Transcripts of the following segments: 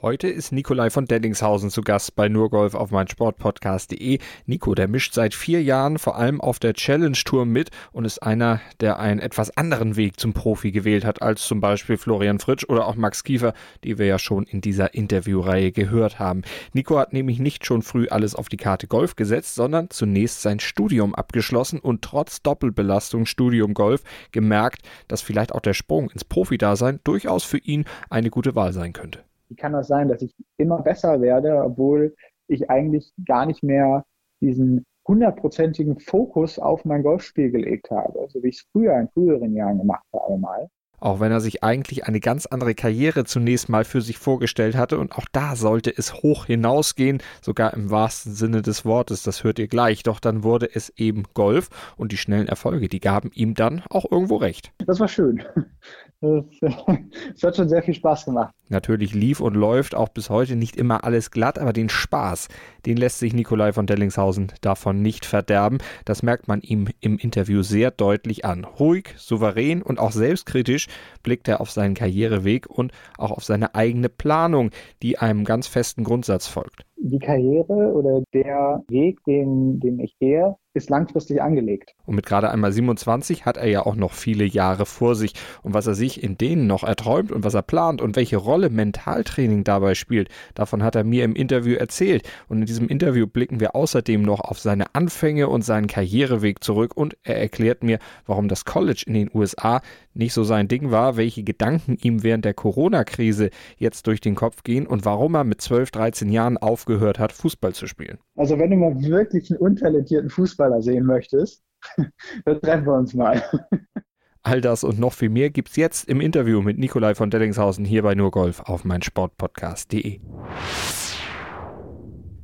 Heute ist Nikolai von Dellingshausen zu Gast bei Nurgolf auf meinsportpodcast.de. Nico, der mischt seit vier Jahren vor allem auf der Challenge Tour mit und ist einer, der einen etwas anderen Weg zum Profi gewählt hat als zum Beispiel Florian Fritsch oder auch Max Kiefer, die wir ja schon in dieser Interviewreihe gehört haben. Nico hat nämlich nicht schon früh alles auf die Karte Golf gesetzt, sondern zunächst sein Studium abgeschlossen und trotz Doppelbelastung Studium Golf gemerkt, dass vielleicht auch der Sprung ins Profidasein durchaus für ihn eine gute Wahl sein könnte wie kann das sein, dass ich immer besser werde, obwohl ich eigentlich gar nicht mehr diesen hundertprozentigen Fokus auf mein Golfspiel gelegt habe, so wie ich es früher in früheren Jahren gemacht habe mal. Auch wenn er sich eigentlich eine ganz andere Karriere zunächst mal für sich vorgestellt hatte und auch da sollte es hoch hinausgehen, sogar im wahrsten Sinne des Wortes, das hört ihr gleich, doch dann wurde es eben Golf und die schnellen Erfolge, die gaben ihm dann auch irgendwo recht. Das war schön. Das, das, hat schon sehr viel Spaß gemacht. Natürlich lief und läuft auch bis heute nicht immer alles glatt, aber den Spaß, den lässt sich Nikolai von Dellingshausen davon nicht verderben. Das merkt man ihm im Interview sehr deutlich an. Ruhig, souverän und auch selbstkritisch blickt er auf seinen Karriereweg und auch auf seine eigene Planung, die einem ganz festen Grundsatz folgt. Die Karriere oder der Weg, den, den ich gehe, ist langfristig angelegt. Und mit gerade einmal 27 hat er ja auch noch viele Jahre vor sich. Und was er sich in denen noch erträumt und was er plant und welche Rolle Mentaltraining dabei spielt, davon hat er mir im Interview erzählt. Und in diesem Interview blicken wir außerdem noch auf seine Anfänge und seinen Karriereweg zurück und er erklärt mir, warum das College in den USA nicht so sein Ding war, welche Gedanken ihm während der Corona-Krise jetzt durch den Kopf gehen und warum er mit 12, 13 Jahren aufgehört hat, Fußball zu spielen. Also wenn du mal wirklich einen untalentierten Fußballer sehen möchtest, dann treffen wir uns mal. All das und noch viel mehr gibt's jetzt im Interview mit Nikolai von Dellingshausen hier bei Nurgolf auf meinsportpodcast.de.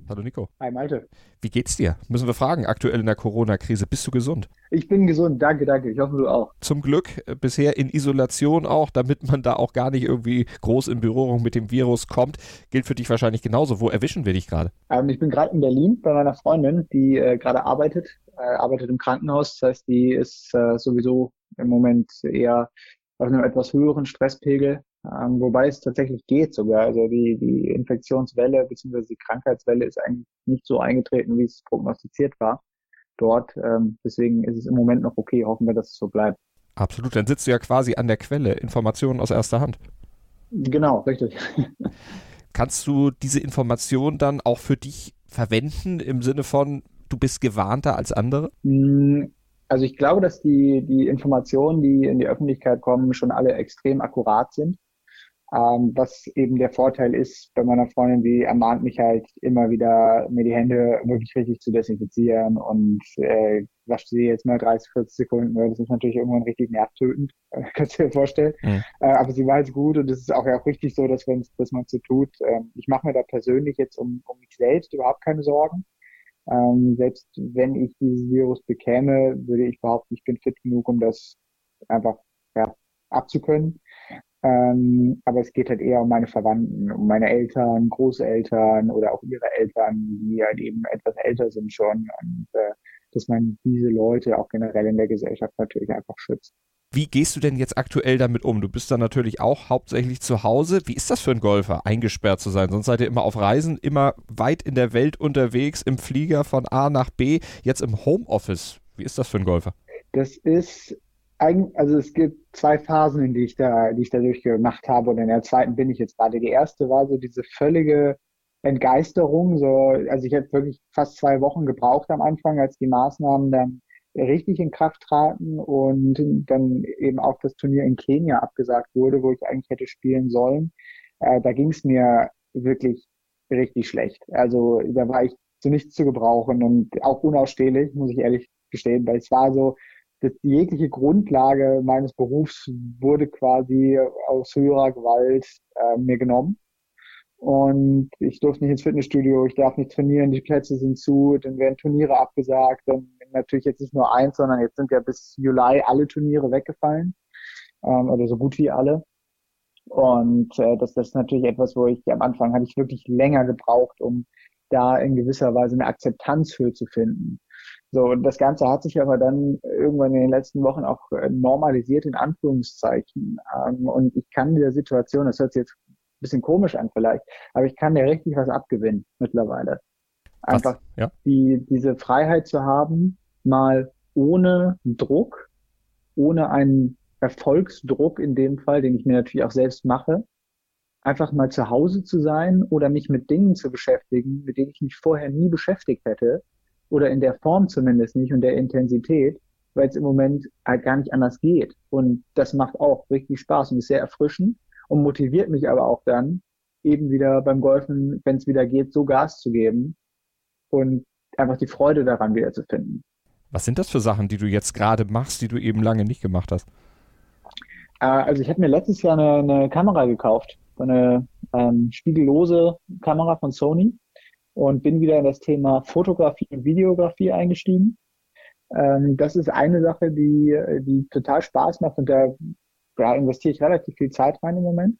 Hallo Nico. Hi Malte. Wie geht's dir? Müssen wir fragen, aktuell in der Corona-Krise. Bist du gesund? Ich bin gesund, danke, danke. Ich hoffe, du auch. Zum Glück äh, bisher in Isolation auch, damit man da auch gar nicht irgendwie groß in Berührung mit dem Virus kommt. Gilt für dich wahrscheinlich genauso. Wo erwischen wir dich gerade? Ähm, ich bin gerade in Berlin bei meiner Freundin, die äh, gerade arbeitet, äh, arbeitet im Krankenhaus. Das heißt, die ist äh, sowieso im Moment eher auf einem etwas höheren Stresspegel ähm, wobei es tatsächlich geht sogar. Also die, die Infektionswelle bzw. die Krankheitswelle ist eigentlich nicht so eingetreten, wie es prognostiziert war dort. Ähm, deswegen ist es im Moment noch okay. Hoffen wir, dass es so bleibt. Absolut. Dann sitzt du ja quasi an der Quelle. Informationen aus erster Hand. Genau, richtig. Kannst du diese Information dann auch für dich verwenden im Sinne von, du bist gewarnter als andere? Mm, also ich glaube, dass die, die Informationen, die in die Öffentlichkeit kommen, schon alle extrem akkurat sind. Ähm, was eben der Vorteil ist bei meiner Freundin, die ermahnt mich halt immer wieder, mir die Hände wirklich richtig zu desinfizieren und äh, wascht sie jetzt mal 30, 40 Sekunden, weil das ist natürlich irgendwann richtig nervtötend, kannst du dir vorstellen. Mhm. Äh, aber sie weiß gut und es ist auch ja auch richtig so, dass, wenn dass man so tut. Ähm, ich mache mir da persönlich jetzt um, um mich selbst überhaupt keine Sorgen. Ähm, selbst wenn ich dieses Virus bekäme, würde ich behaupten, ich bin fit genug, um das einfach ja, abzukönnen. Ähm, aber es geht halt eher um meine Verwandten, um meine Eltern, Großeltern oder auch ihre Eltern, die halt eben etwas älter sind schon und äh, dass man diese Leute auch generell in der Gesellschaft natürlich einfach schützt. Wie gehst du denn jetzt aktuell damit um? Du bist dann natürlich auch hauptsächlich zu Hause. Wie ist das für einen Golfer, eingesperrt zu sein? Sonst seid ihr immer auf Reisen, immer weit in der Welt unterwegs, im Flieger von A nach B, jetzt im Homeoffice. Wie ist das für einen Golfer? Das ist also es gibt zwei Phasen, in die ich da, die ich da durchgemacht habe und in der zweiten bin ich jetzt gerade. Die erste war so diese völlige Entgeisterung, so, also ich hätte wirklich fast zwei Wochen gebraucht am Anfang, als die Maßnahmen dann richtig in Kraft traten und dann eben auch das Turnier in Kenia abgesagt wurde, wo ich eigentlich hätte spielen sollen. Äh, da ging es mir wirklich richtig schlecht. Also da war ich zu nichts zu gebrauchen und auch unausstehlich, muss ich ehrlich gestehen, weil es war so, dass jegliche Grundlage meines Berufs wurde quasi aus höherer Gewalt äh, mir genommen. Und ich durfte nicht ins Fitnessstudio, ich darf nicht trainieren, die Plätze sind zu, dann werden Turniere abgesagt, dann natürlich jetzt nicht nur eins, sondern jetzt sind ja bis Juli alle Turniere weggefallen, ähm, oder so gut wie alle. Und äh, das, das ist natürlich etwas, wo ich am Anfang hatte ich wirklich länger gebraucht, um da in gewisser Weise eine Akzeptanz für zu finden. So, und das Ganze hat sich aber dann irgendwann in den letzten Wochen auch äh, normalisiert, in Anführungszeichen. Ähm, und ich kann dieser Situation, das hört sich jetzt ein bisschen komisch an vielleicht, aber ich kann dir richtig was abgewinnen mittlerweile. Einfach ja. die, diese Freiheit zu haben, mal ohne Druck, ohne einen Erfolgsdruck in dem Fall, den ich mir natürlich auch selbst mache, einfach mal zu Hause zu sein oder mich mit Dingen zu beschäftigen, mit denen ich mich vorher nie beschäftigt hätte oder in der Form zumindest nicht und der Intensität, weil es im Moment halt gar nicht anders geht. Und das macht auch richtig Spaß und ist sehr erfrischend und motiviert mich aber auch dann, eben wieder beim Golfen, wenn es wieder geht, so Gas zu geben und einfach die Freude daran wieder zu finden. Was sind das für Sachen, die du jetzt gerade machst, die du eben lange nicht gemacht hast? Äh, also ich habe mir letztes Jahr eine, eine Kamera gekauft, eine ähm, spiegellose Kamera von Sony und bin wieder in das Thema Fotografie und Videografie eingestiegen. Ähm, das ist eine Sache, die, die total Spaß macht und da ja, investiere ich relativ viel Zeit rein im Moment.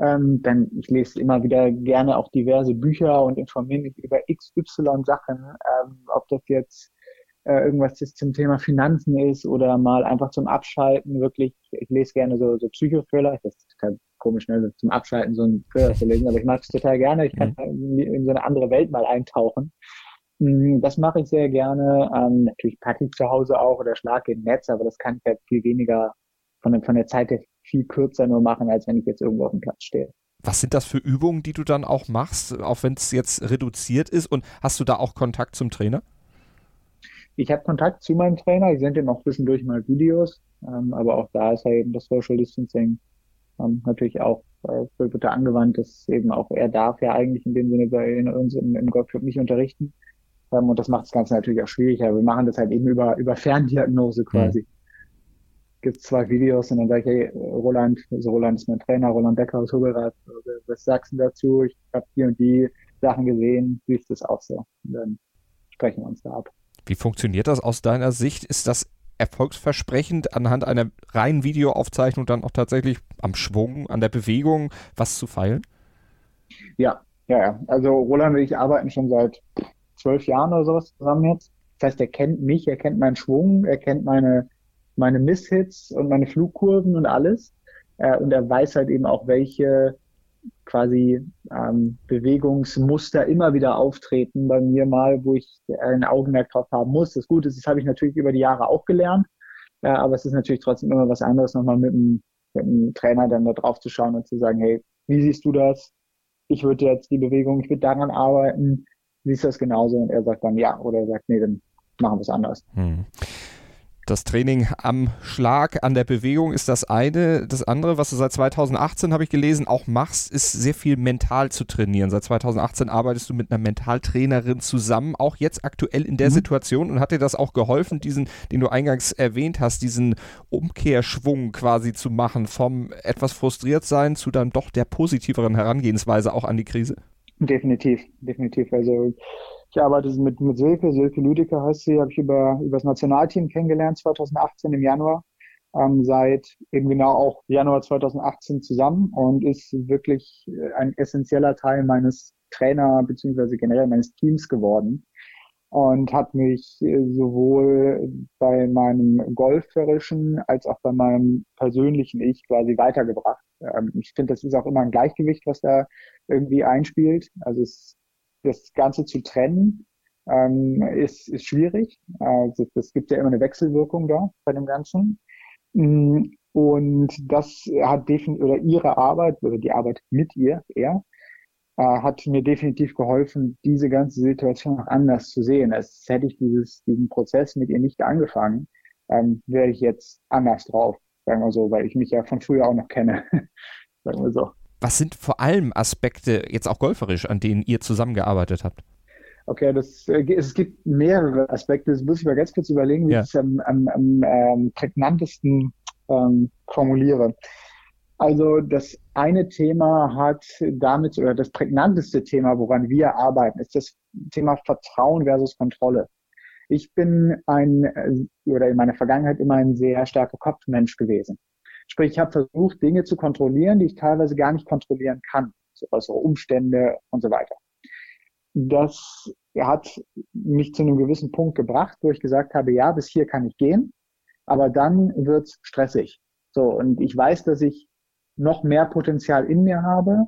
Ähm, denn ich lese immer wieder gerne auch diverse Bücher und informiere mich über XY Sachen, ähm, ob das jetzt äh, irgendwas zum Thema Finanzen ist oder mal einfach zum Abschalten wirklich. Ich lese gerne so, so Psychothriller. Das ist total komisch, ne? zum Abschalten so ein Thriller zu lesen, aber ich mag es total gerne. Ich kann mhm. in so eine andere Welt mal eintauchen. Mm, das mache ich sehr gerne. Ähm, natürlich packe ich zu Hause auch oder schlage im Netz, aber das kann ich halt viel weniger von, der, von der Zeit her viel kürzer nur machen, als wenn ich jetzt irgendwo auf dem Platz stehe. Was sind das für Übungen, die du dann auch machst, auch wenn es jetzt reduziert ist? Und hast du da auch Kontakt zum Trainer? Ich habe Kontakt zu meinem Trainer. Ich sende ihm auch zwischendurch mal Videos. Ähm, aber auch da ist ja eben das Social Distancing ähm, natürlich auch äh, bitte angewandt. Das eben auch er darf ja eigentlich in dem Sinne bei uns im, im Golfclub nicht unterrichten. Ähm, und das macht das Ganze natürlich auch schwieriger. Wir machen das halt eben über, über Ferndiagnose quasi. Mhm. Gibt zwei Videos und dann sage ich, hey, Roland, also Roland ist mein Trainer, Roland Becker aus Hubelrad, was sagst du dazu? Ich habe die und die Sachen gesehen, wie ist das auch so? Und dann sprechen wir uns da ab. Wie funktioniert das aus deiner Sicht? Ist das erfolgsversprechend, anhand einer reinen Videoaufzeichnung dann auch tatsächlich am Schwung, an der Bewegung was zu feilen? Ja, ja, ja. Also Roland und ich arbeiten schon seit zwölf Jahren oder sowas zusammen jetzt. Das heißt, er kennt mich, er kennt meinen Schwung, er kennt meine, meine Misshits und meine Flugkurven und alles. Äh, und er weiß halt eben auch, welche quasi ähm, Bewegungsmuster immer wieder auftreten bei mir mal, wo ich ein Augenmerk drauf haben muss. Das Gute ist, das habe ich natürlich über die Jahre auch gelernt, äh, aber es ist natürlich trotzdem immer was anderes, nochmal mit dem, mit dem Trainer dann da drauf zu schauen und zu sagen, hey, wie siehst du das? Ich würde jetzt die Bewegung, ich würde daran arbeiten, siehst du das genauso? Und er sagt dann ja, oder er sagt, nee, dann machen wir es anders. Hm. Das Training am Schlag, an der Bewegung ist das eine. Das andere, was du seit 2018, habe ich gelesen, auch machst, ist sehr viel mental zu trainieren. Seit 2018 arbeitest du mit einer Mentaltrainerin zusammen, auch jetzt aktuell in der mhm. Situation. Und hat dir das auch geholfen, diesen, den du eingangs erwähnt hast, diesen Umkehrschwung quasi zu machen, vom etwas frustriert sein zu dann doch der positiveren Herangehensweise auch an die Krise? Definitiv, definitiv. Also ich arbeite mit, mit Silke, Silke Lüdecke heißt sie, habe ich über, über das Nationalteam kennengelernt 2018 im Januar. Ähm, seit eben genau auch Januar 2018 zusammen und ist wirklich ein essentieller Teil meines Trainer beziehungsweise generell meines Teams geworden und hat mich sowohl bei meinem golferischen als auch bei meinem persönlichen Ich quasi weitergebracht. Ähm, ich finde, das ist auch immer ein Gleichgewicht, was da irgendwie einspielt. Also es das Ganze zu trennen, ähm, ist, ist schwierig. Also es gibt ja immer eine Wechselwirkung da bei dem Ganzen. Mm, und das hat definitiv, oder ihre Arbeit, oder die Arbeit mit ihr, er, äh, hat mir definitiv geholfen, diese ganze Situation noch anders zu sehen. Als hätte ich dieses, diesen Prozess mit ihr nicht angefangen, ähm, wäre ich jetzt anders drauf, sagen wir so, weil ich mich ja von früher auch noch kenne, sagen wir so. Was sind vor allem Aspekte, jetzt auch golferisch, an denen ihr zusammengearbeitet habt? Okay, das, äh, es gibt mehrere Aspekte. Das muss ich mal ganz kurz überlegen, wie ja. ich es am, am, am ähm, prägnantesten ähm, formuliere. Also das eine Thema hat damit, oder das prägnanteste Thema, woran wir arbeiten, ist das Thema Vertrauen versus Kontrolle. Ich bin ein, äh, oder in meiner Vergangenheit immer ein sehr starker Kopfmensch gewesen. Sprich, ich habe versucht, Dinge zu kontrollieren, die ich teilweise gar nicht kontrollieren kann, so äußere Umstände und so weiter. das hat mich zu einem gewissen Punkt gebracht, wo ich gesagt habe, ja, bis hier kann ich gehen, aber dann wird's stressig. So, und ich weiß, dass ich noch mehr Potenzial in mir habe,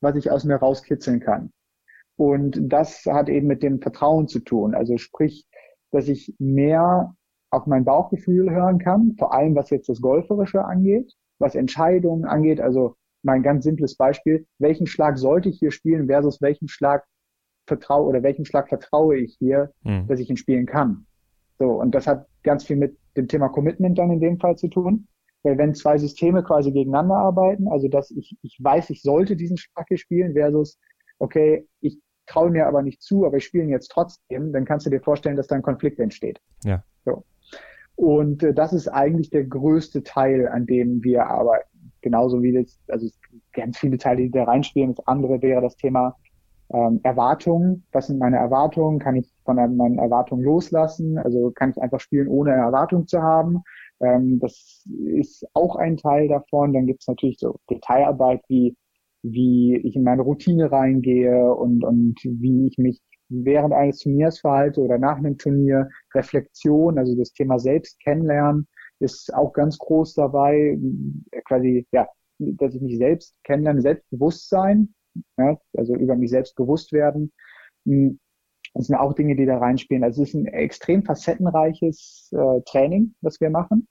was ich aus mir rauskitzeln kann. Und das hat eben mit dem Vertrauen zu tun. Also sprich, dass ich mehr auf mein Bauchgefühl hören kann, vor allem was jetzt das Golferische angeht, was Entscheidungen angeht. Also mein ganz simples Beispiel, welchen Schlag sollte ich hier spielen versus welchen Schlag vertraue oder welchem Schlag vertraue ich hier, mhm. dass ich ihn spielen kann. So, und das hat ganz viel mit dem Thema Commitment dann in dem Fall zu tun. Weil wenn zwei Systeme quasi gegeneinander arbeiten, also dass ich, ich weiß, ich sollte diesen Schlag hier spielen versus, okay, ich traue mir aber nicht zu, aber ich spiele ihn jetzt trotzdem, dann kannst du dir vorstellen, dass da ein Konflikt entsteht. Ja. So. Und äh, das ist eigentlich der größte Teil, an dem wir arbeiten. Genauso wie das, also ganz viele Teile, die da reinspielen. Das andere wäre das Thema ähm, Erwartungen. Was sind meine Erwartungen? Kann ich von meinen Erwartungen loslassen? Also kann ich einfach spielen, ohne eine Erwartung zu haben? Ähm, das ist auch ein Teil davon. Dann gibt es natürlich so Detailarbeit, wie, wie ich in meine Routine reingehe und, und wie ich mich während eines Turniers verhalte oder nach einem Turnier. Reflexion, also das Thema selbst kennenlernen, ist auch ganz groß dabei. Quasi, ja, dass ich mich selbst kennenlerne, Selbstbewusstsein, ja, also über mich selbst bewusst werden. Hm, das sind auch Dinge, die da reinspielen. Also es ist ein extrem facettenreiches äh, Training, was wir machen.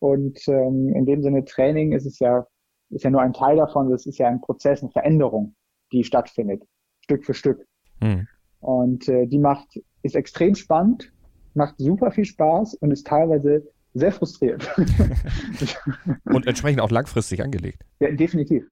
Und ähm, in dem Sinne Training ist es ja, ist ja nur ein Teil davon. Das ist ja ein Prozess, eine Veränderung, die stattfindet, Stück für Stück. Mhm. Und äh, die macht, ist extrem spannend, macht super viel Spaß und ist teilweise sehr frustrierend. und entsprechend auch langfristig angelegt. Ja, definitiv.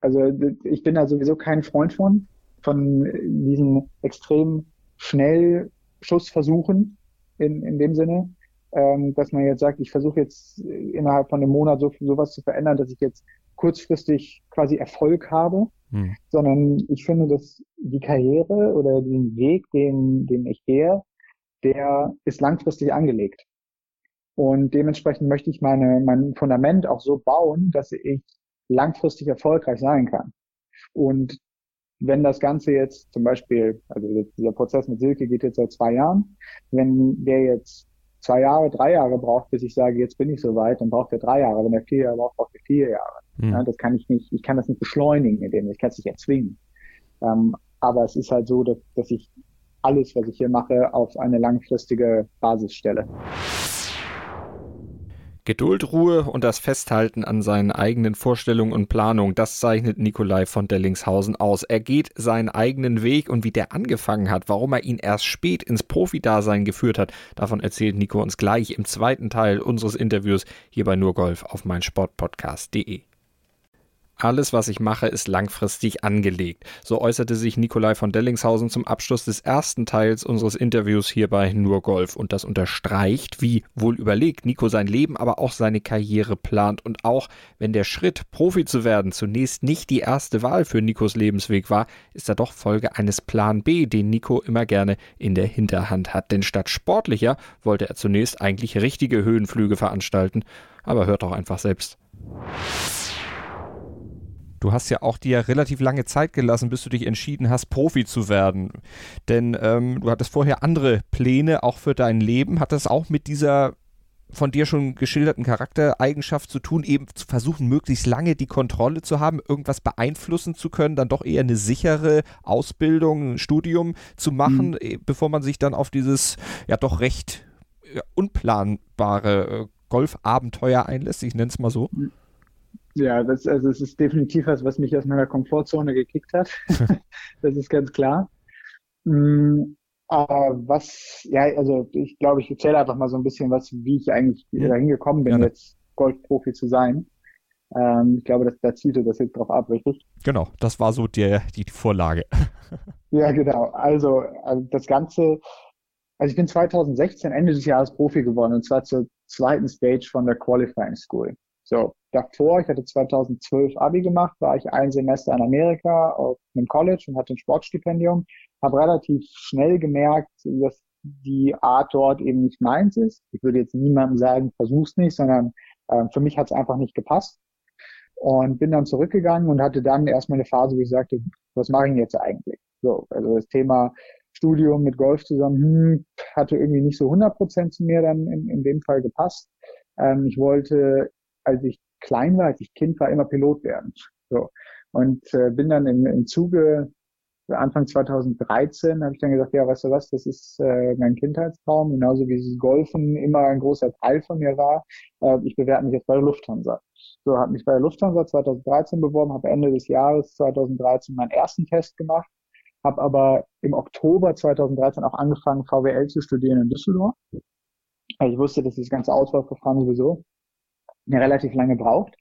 Also ich bin da sowieso kein Freund von, von diesen extrem schnell Schussversuchen in, in dem Sinne, ähm, dass man jetzt sagt, ich versuche jetzt innerhalb von einem Monat so sowas zu verändern, dass ich jetzt kurzfristig quasi Erfolg habe, hm. sondern ich finde, dass die Karriere oder den Weg, den, den ich gehe, der ist langfristig angelegt. Und dementsprechend möchte ich meine, mein Fundament auch so bauen, dass ich langfristig erfolgreich sein kann. Und wenn das Ganze jetzt zum Beispiel, also dieser Prozess mit Silke geht jetzt seit zwei Jahren, wenn der jetzt zwei Jahre, drei Jahre braucht, bis ich sage, jetzt bin ich soweit, dann braucht er drei Jahre. Wenn er vier Jahre braucht, braucht er vier Jahre. Mhm. Ja, das kann ich nicht, ich kann das nicht beschleunigen, indem ich kann es nicht erzwingen. Ähm, aber es ist halt so, dass, dass ich alles, was ich hier mache, auf eine langfristige Basis stelle. Geduld, Ruhe und das Festhalten an seinen eigenen Vorstellungen und Planungen, das zeichnet Nikolai von Dellingshausen aus. Er geht seinen eigenen Weg und wie der angefangen hat, warum er ihn erst spät ins Profidasein geführt hat, davon erzählt Nico uns gleich im zweiten Teil unseres Interviews hier bei Nurgolf auf meinsportpodcast.de. Alles, was ich mache, ist langfristig angelegt. So äußerte sich Nikolai von Dellingshausen zum Abschluss des ersten Teils unseres Interviews hier bei Nur Golf. Und das unterstreicht, wie wohl überlegt Nico sein Leben, aber auch seine Karriere plant. Und auch wenn der Schritt, Profi zu werden, zunächst nicht die erste Wahl für Nikos Lebensweg war, ist er doch Folge eines Plan B, den Nico immer gerne in der Hinterhand hat. Denn statt sportlicher wollte er zunächst eigentlich richtige Höhenflüge veranstalten. Aber hört doch einfach selbst. Du hast ja auch dir relativ lange Zeit gelassen, bis du dich entschieden hast, Profi zu werden. Denn ähm, du hattest vorher andere Pläne auch für dein Leben. Hat das auch mit dieser von dir schon geschilderten Charaktereigenschaft zu tun, eben zu versuchen, möglichst lange die Kontrolle zu haben, irgendwas beeinflussen zu können, dann doch eher eine sichere Ausbildung, ein Studium zu machen, mhm. bevor man sich dann auf dieses ja doch recht ja, unplanbare äh, Golfabenteuer einlässt. Ich nenne es mal so. Ja, das, also es ist definitiv was, was mich aus meiner Komfortzone gekickt hat. das ist ganz klar. Mhm. Aber was, ja, also ich glaube, ich erzähle einfach mal so ein bisschen was, wie ich eigentlich mhm. dahin gekommen bin, ja, jetzt Golfprofi zu sein. Ähm, ich glaube, dass, da zielte das jetzt drauf ab, richtig? Genau, das war so die, die Vorlage. ja, genau. Also, also das Ganze, also ich bin 2016 Ende des Jahres Profi geworden und zwar zur zweiten Stage von der Qualifying School. So, davor, ich hatte 2012 Abi gemacht, war ich ein Semester in Amerika auf einem College und hatte ein Sportstipendium. Habe relativ schnell gemerkt, dass die Art dort eben nicht meins ist. Ich würde jetzt niemandem sagen, versuch's nicht, sondern äh, für mich hat es einfach nicht gepasst. Und bin dann zurückgegangen und hatte dann erstmal eine Phase, wo ich sagte, was mache ich jetzt eigentlich? So, also das Thema Studium mit Golf zusammen hm, hatte irgendwie nicht so 100 Prozent zu mir dann in, in dem Fall gepasst. Ähm, ich wollte, als ich klein war, als ich Kind war, immer Pilot werden. So. Und äh, bin dann im, im Zuge Anfang 2013 habe ich dann gesagt, ja, weißt du was, das ist äh, mein Kindheitstraum, genauso wie das Golfen immer ein großer Teil von mir war. Äh, ich bewerbe mich jetzt bei der Lufthansa. So, habe mich bei der Lufthansa 2013 beworben, habe Ende des Jahres 2013 meinen ersten Test gemacht, habe aber im Oktober 2013 auch angefangen, VWL zu studieren in Düsseldorf. Also ich wusste, dass das ganze Auswahlverfahren sowieso relativ lange braucht.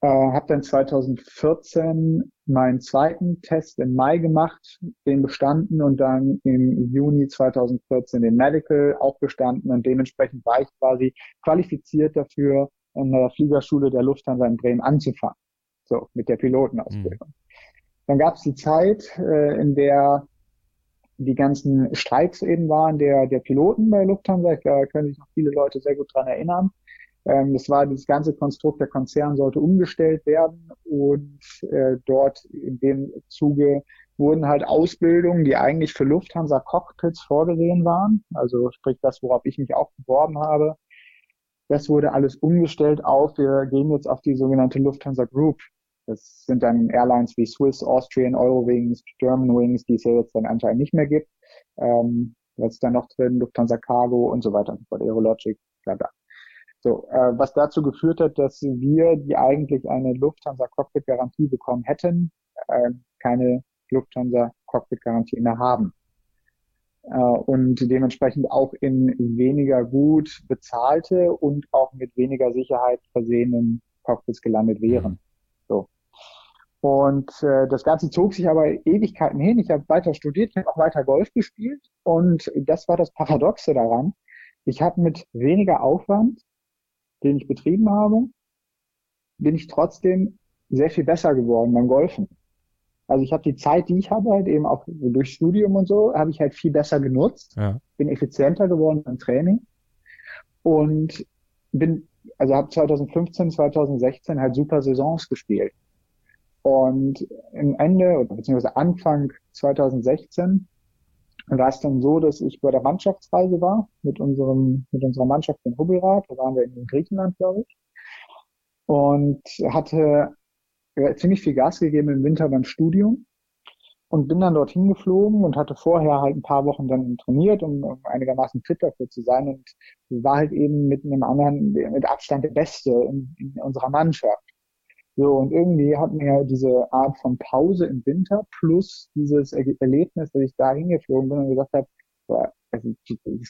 Äh, habe dann 2014 meinen zweiten Test im Mai gemacht, den bestanden und dann im Juni 2014 den Medical auch bestanden und dementsprechend war ich quasi qualifiziert dafür, in der Fliegerschule der Lufthansa in Bremen anzufangen. So, mit der Pilotenausbildung. Mhm. Dann gab es die Zeit, äh, in der die ganzen Streiks eben waren der, der Piloten bei Lufthansa. Da können sich noch viele Leute sehr gut dran erinnern. Ähm, das war das ganze Konstrukt, der Konzern sollte umgestellt werden und äh, dort in dem Zuge wurden halt Ausbildungen, die eigentlich für Lufthansa Cockpits vorgesehen waren, also sprich das, worauf ich mich auch beworben habe, das wurde alles umgestellt auf, wir gehen jetzt auf die sogenannte Lufthansa Group. Das sind dann Airlines wie Swiss, Austrian, Eurowings, Germanwings, die es ja jetzt dann anscheinend nicht mehr gibt. Ähm, was ist da noch drin? Lufthansa Cargo und so weiter und so fort, Aerologic, bla bla. So, äh, was dazu geführt hat, dass wir, die eigentlich eine Lufthansa Cockpit Garantie bekommen hätten, äh, keine Lufthansa Cockpit Garantie mehr haben. Äh, und dementsprechend auch in weniger gut bezahlte und auch mit weniger Sicherheit versehenen Cockpits gelandet wären. So. Und äh, das Ganze zog sich aber Ewigkeiten hin. Ich habe weiter studiert, ich habe auch weiter Golf gespielt. Und das war das Paradoxe daran. Ich habe mit weniger Aufwand den ich betrieben habe, bin ich trotzdem sehr viel besser geworden beim Golfen. Also ich habe die Zeit, die ich habe, halt eben auch durch Studium und so, habe ich halt viel besser genutzt, ja. bin effizienter geworden beim Training und bin, also habe 2015, 2016 halt super Saisons gespielt. Und im Ende, oder beziehungsweise Anfang 2016 war es dann so, dass ich bei der Mannschaftsreise war mit unserem, mit unserer Mannschaft in Hubelrad. Da waren wir in Griechenland, glaube ich. Und hatte ja, ziemlich viel Gas gegeben im Winter beim Studium und bin dann dorthin geflogen und hatte vorher halt ein paar Wochen dann trainiert, um, um einigermaßen fit dafür zu sein und war halt eben mit einem anderen, mit Abstand der Beste in, in unserer Mannschaft. So, und irgendwie hat mir diese Art von Pause im Winter plus dieses Erlebnis, dass ich da hingeflogen bin und gesagt habe, also,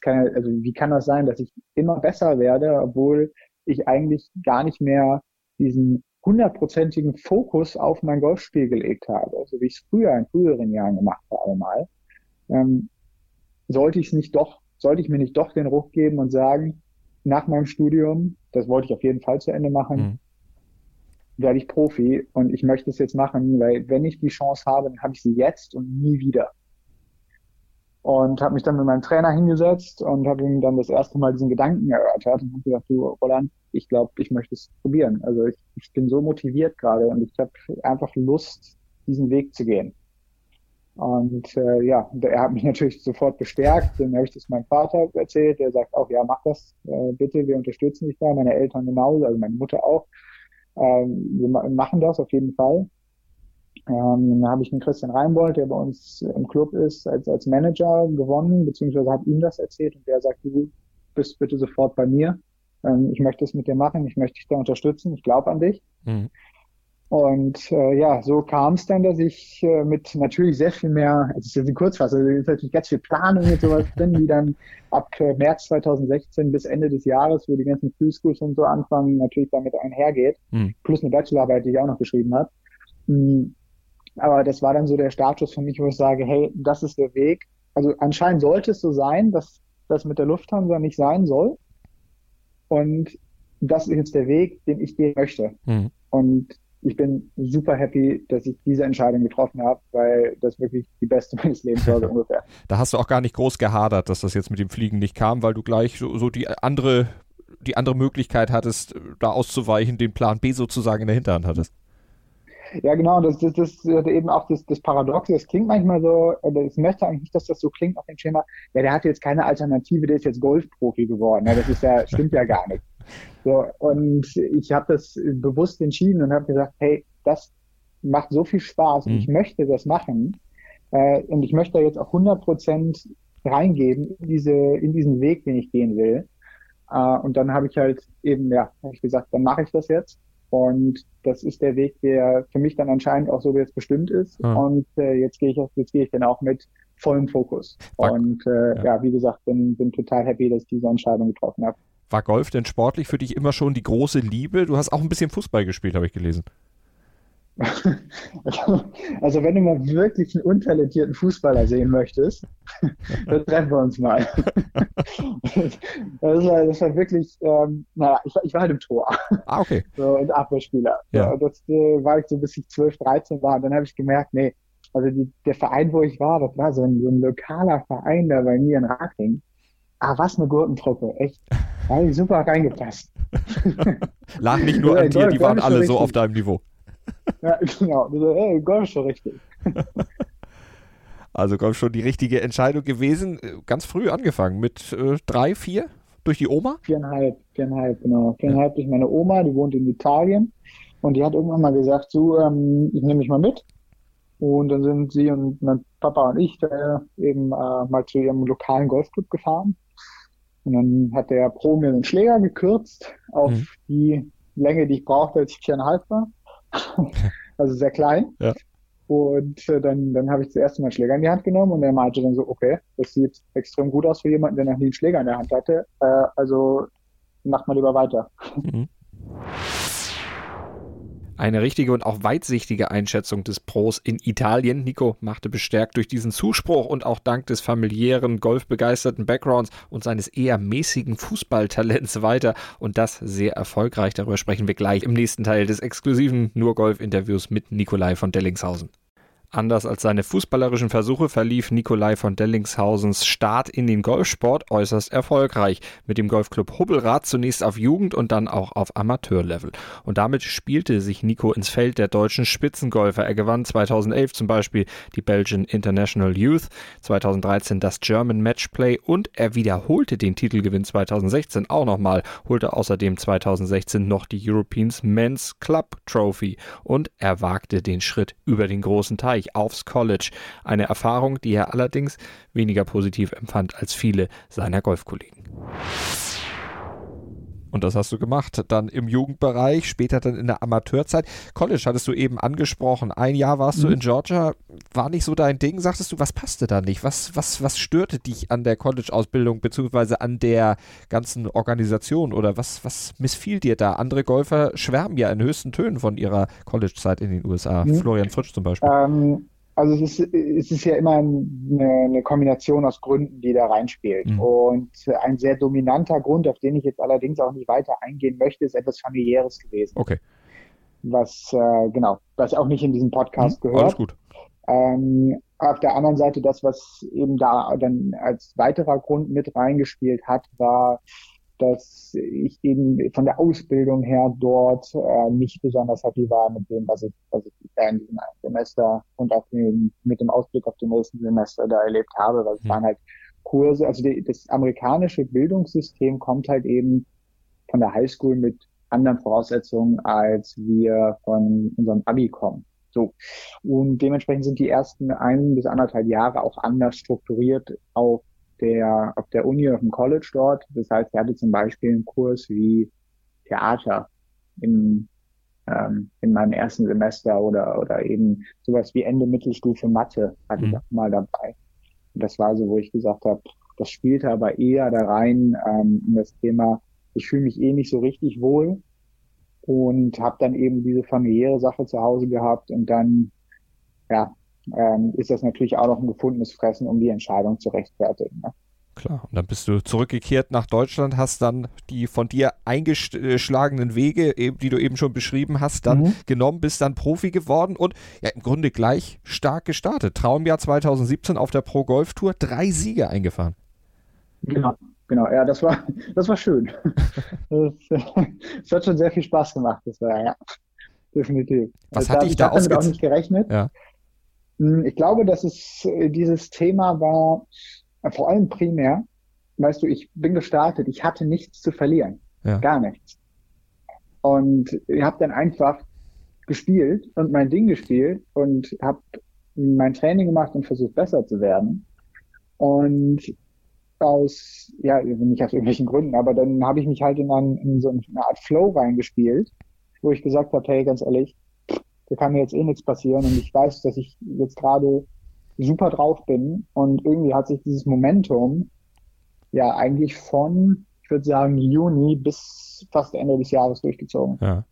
kann, also wie kann das sein, dass ich immer besser werde, obwohl ich eigentlich gar nicht mehr diesen hundertprozentigen Fokus auf mein Golfspiel gelegt habe, also wie ich es früher in früheren Jahren gemacht habe mal, ähm, sollte ich es nicht doch, sollte ich mir nicht doch den Ruck geben und sagen, nach meinem Studium, das wollte ich auf jeden Fall zu Ende machen, mhm werde ich Profi und ich möchte es jetzt machen, weil wenn ich die Chance habe, dann habe ich sie jetzt und nie wieder. Und habe mich dann mit meinem Trainer hingesetzt und habe ihm dann das erste Mal diesen Gedanken erörtert und habe gesagt, du Roland, ich glaube, ich möchte es probieren. Also ich, ich bin so motiviert gerade und ich habe einfach Lust, diesen Weg zu gehen. Und äh, ja, er hat mich natürlich sofort bestärkt. Dann habe ich das meinem Vater erzählt. Der sagt auch, ja, mach das äh, bitte, wir unterstützen dich da. Meine Eltern genauso, also meine Mutter auch. Ähm, wir machen das auf jeden Fall. Ähm, dann habe ich den Christian Reinbold, der bei uns im Club ist, als, als Manager gewonnen, beziehungsweise habe ihm das erzählt und der sagt, du bist bitte sofort bei mir. Ähm, ich möchte es mit dir machen, ich möchte dich da unterstützen, ich glaube an dich. Mhm. Und äh, ja, so kam es dann, dass ich äh, mit natürlich sehr viel mehr, es ist jetzt eine Kurzfassung, es ist natürlich ganz viel Planung mit sowas drin, die dann ab äh, März 2016 bis Ende des Jahres, wo die ganzen Frühschools und so anfangen, natürlich damit einhergeht. Mhm. Plus eine Bachelorarbeit, die ich auch noch geschrieben habe. Mhm. Aber das war dann so der Status für mich, wo ich sage, hey, das ist der Weg. Also anscheinend sollte es so sein, dass das mit der Lufthansa nicht sein soll. Und das ist jetzt der Weg, den ich gehen möchte. Mhm. Und ich bin super happy, dass ich diese Entscheidung getroffen habe, weil das wirklich die beste meines Lebens war, so ungefähr. Da hast du auch gar nicht groß gehadert, dass das jetzt mit dem Fliegen nicht kam, weil du gleich so, so die andere, die andere Möglichkeit hattest, da auszuweichen, den Plan B sozusagen in der Hinterhand hattest. Ja, genau, das, das, das ist eben auch das, das Paradoxe. Das klingt manchmal so, ich möchte eigentlich nicht, dass das so klingt auf dem Schema. Ja, der hat jetzt keine Alternative, der ist jetzt Golfprofi geworden. Ja, das ist ja, stimmt ja gar nicht. So, und ich habe das bewusst entschieden und habe gesagt, hey, das macht so viel Spaß und mhm. ich möchte das machen. Äh, und ich möchte da jetzt auch 100 Prozent reingeben in diese, in diesen Weg, den ich gehen will. Äh, und dann habe ich halt eben, ja, habe ich gesagt, dann mache ich das jetzt. Und das ist der Weg, der für mich dann anscheinend auch so jetzt bestimmt ist. Mhm. Und äh, jetzt gehe ich jetzt gehe ich dann auch mit vollem Fokus. Und äh, ja. ja. wie gesagt, bin, bin total happy, dass ich diese Entscheidung getroffen habe. War Golf denn sportlich für dich immer schon die große Liebe? Du hast auch ein bisschen Fußball gespielt, habe ich gelesen. Also wenn du mal wirklich einen untalentierten Fußballer sehen möchtest, dann treffen wir uns mal. Das war, das war wirklich, ähm, naja, ich, ich war halt im Tor. Ah, okay. So, und Abwehrspieler. Ja. Das äh, war ich so bis ich 12, 13 war. Und dann habe ich gemerkt, nee, also die, der Verein, wo ich war, das war so ein, so ein lokaler Verein da bei mir in Rating. Ah, was eine Gurkentruppe, echt. Da habe ich super reingepasst. Lag nicht nur an dir, die waren alle so auf deinem Niveau. Ja, genau. So, hey, Golf schon richtig. Also Golf schon die richtige Entscheidung gewesen. Ganz früh angefangen, mit äh, drei, vier? Durch die Oma? Viereinhalb, viereinhalb, genau. Viereinhalb durch meine Oma, die wohnt in Italien. Und die hat irgendwann mal gesagt, so, ähm, ich nehme mich mal mit. Und dann sind sie und mein Papa und ich äh, eben äh, mal zu ihrem lokalen Golfclub gefahren. Und dann hat der Pro mir den Schläger gekürzt auf mhm. die Länge, die ich brauchte, als ich viereinhalb war. also sehr klein. Ja. Und äh, dann, dann habe ich zuerst mal einen Schläger in die Hand genommen und er meinte dann so, okay, das sieht extrem gut aus für jemanden, der noch nie einen Schläger in der Hand hatte. Äh, also macht mal lieber weiter. Mhm. Eine richtige und auch weitsichtige Einschätzung des Pros in Italien. Nico machte bestärkt durch diesen Zuspruch und auch dank des familiären, golfbegeisterten Backgrounds und seines eher mäßigen Fußballtalents weiter und das sehr erfolgreich. Darüber sprechen wir gleich im nächsten Teil des exklusiven Nur Golf Interviews mit Nikolai von Dellingshausen. Anders als seine fußballerischen Versuche verlief Nikolai von Dellingshausens Start in den Golfsport äußerst erfolgreich. Mit dem Golfclub Hubbelrad zunächst auf Jugend und dann auch auf Amateurlevel. Und damit spielte sich Nico ins Feld der deutschen Spitzengolfer. Er gewann 2011 zum Beispiel die Belgian International Youth, 2013 das German Matchplay und er wiederholte den Titelgewinn 2016 auch nochmal, holte außerdem 2016 noch die Europeans Men's Club Trophy und er wagte den Schritt über den großen Teich. Bereich aufs College. Eine Erfahrung, die er allerdings weniger positiv empfand als viele seiner Golfkollegen. Und das hast du gemacht. Dann im Jugendbereich, später dann in der Amateurzeit. College hattest du eben angesprochen. Ein Jahr warst mhm. du in Georgia. War nicht so dein Ding. Sagtest du, was passte da nicht? Was, was, was störte dich an der College-Ausbildung beziehungsweise an der ganzen Organisation? Oder was, was missfiel dir da? Andere Golfer schwärmen ja in höchsten Tönen von ihrer College-Zeit in den USA. Mhm. Florian Fritsch zum Beispiel. Ähm, also es ist, es ist ja immer eine, eine Kombination aus Gründen, die da reinspielt. Mhm. Und ein sehr dominanter Grund, auf den ich jetzt allerdings auch nicht weiter eingehen möchte, ist etwas familiäres gewesen. Okay. Was, äh, genau, was auch nicht in diesem Podcast mhm. gehört. Alles gut. Ähm, auf der anderen Seite, das, was eben da dann als weiterer Grund mit reingespielt hat, war dass ich eben von der Ausbildung her dort äh, nicht besonders happy war mit dem, was ich, was ich in diesem Semester und auch den, mit dem Ausblick auf den nächsten Semester da erlebt habe, weil es mhm. waren halt Kurse, also die, das amerikanische Bildungssystem kommt halt eben von der Highschool mit anderen Voraussetzungen, als wir von unserem Abi kommen. So. Und dementsprechend sind die ersten ein bis anderthalb Jahre auch anders strukturiert auf der, auf der Uni, auf dem College dort. Das heißt, er hatte zum Beispiel einen Kurs wie Theater in, ähm, in meinem ersten Semester oder, oder eben sowas wie Ende Mittelstufe Mathe hatte mhm. ich auch mal dabei. Und das war so, wo ich gesagt habe, das spielte aber eher da rein ähm, in das Thema, ich fühle mich eh nicht so richtig wohl und habe dann eben diese familiäre Sache zu Hause gehabt und dann ja ähm, ist das natürlich auch noch ein gefundenes Fressen, um die Entscheidung zu rechtfertigen. Ne? Klar, und dann bist du zurückgekehrt nach Deutschland, hast dann die von dir eingeschlagenen Wege, die du eben schon beschrieben hast, dann mhm. genommen, bist dann Profi geworden und ja im Grunde gleich stark gestartet. Traumjahr 2017 auf der Pro Golf Tour, drei Siege eingefahren. Genau, genau, ja, das war, das war schön. das, das, hat schon sehr viel Spaß gemacht, das war, ja. definitiv. Was hat dich da ausgezeichnet? Ich auch nicht gerechnet. Ja. Hm, ich glaube, dass es äh, dieses Thema war, äh, vor allem primär, weißt du, ich bin gestartet, ich hatte nichts zu verlieren. Ja. Gar nichts. Und ich habe dann einfach gespielt und mein Ding gespielt und habe mein Training gemacht und versucht besser zu werden. Und aus, ja, nicht aus irgendwelchen Gründen, aber dann habe ich mich halt in, einen, in so eine Art Flow reingespielt, wo ich gesagt habe, hey, ganz ehrlich, da kann mir jetzt eh nichts passieren und ich weiß, dass ich jetzt gerade super drauf bin und irgendwie hat sich dieses Momentum ja eigentlich von, ich würde sagen, Juni bis fast Ende des Jahres durchgezogen. Ja.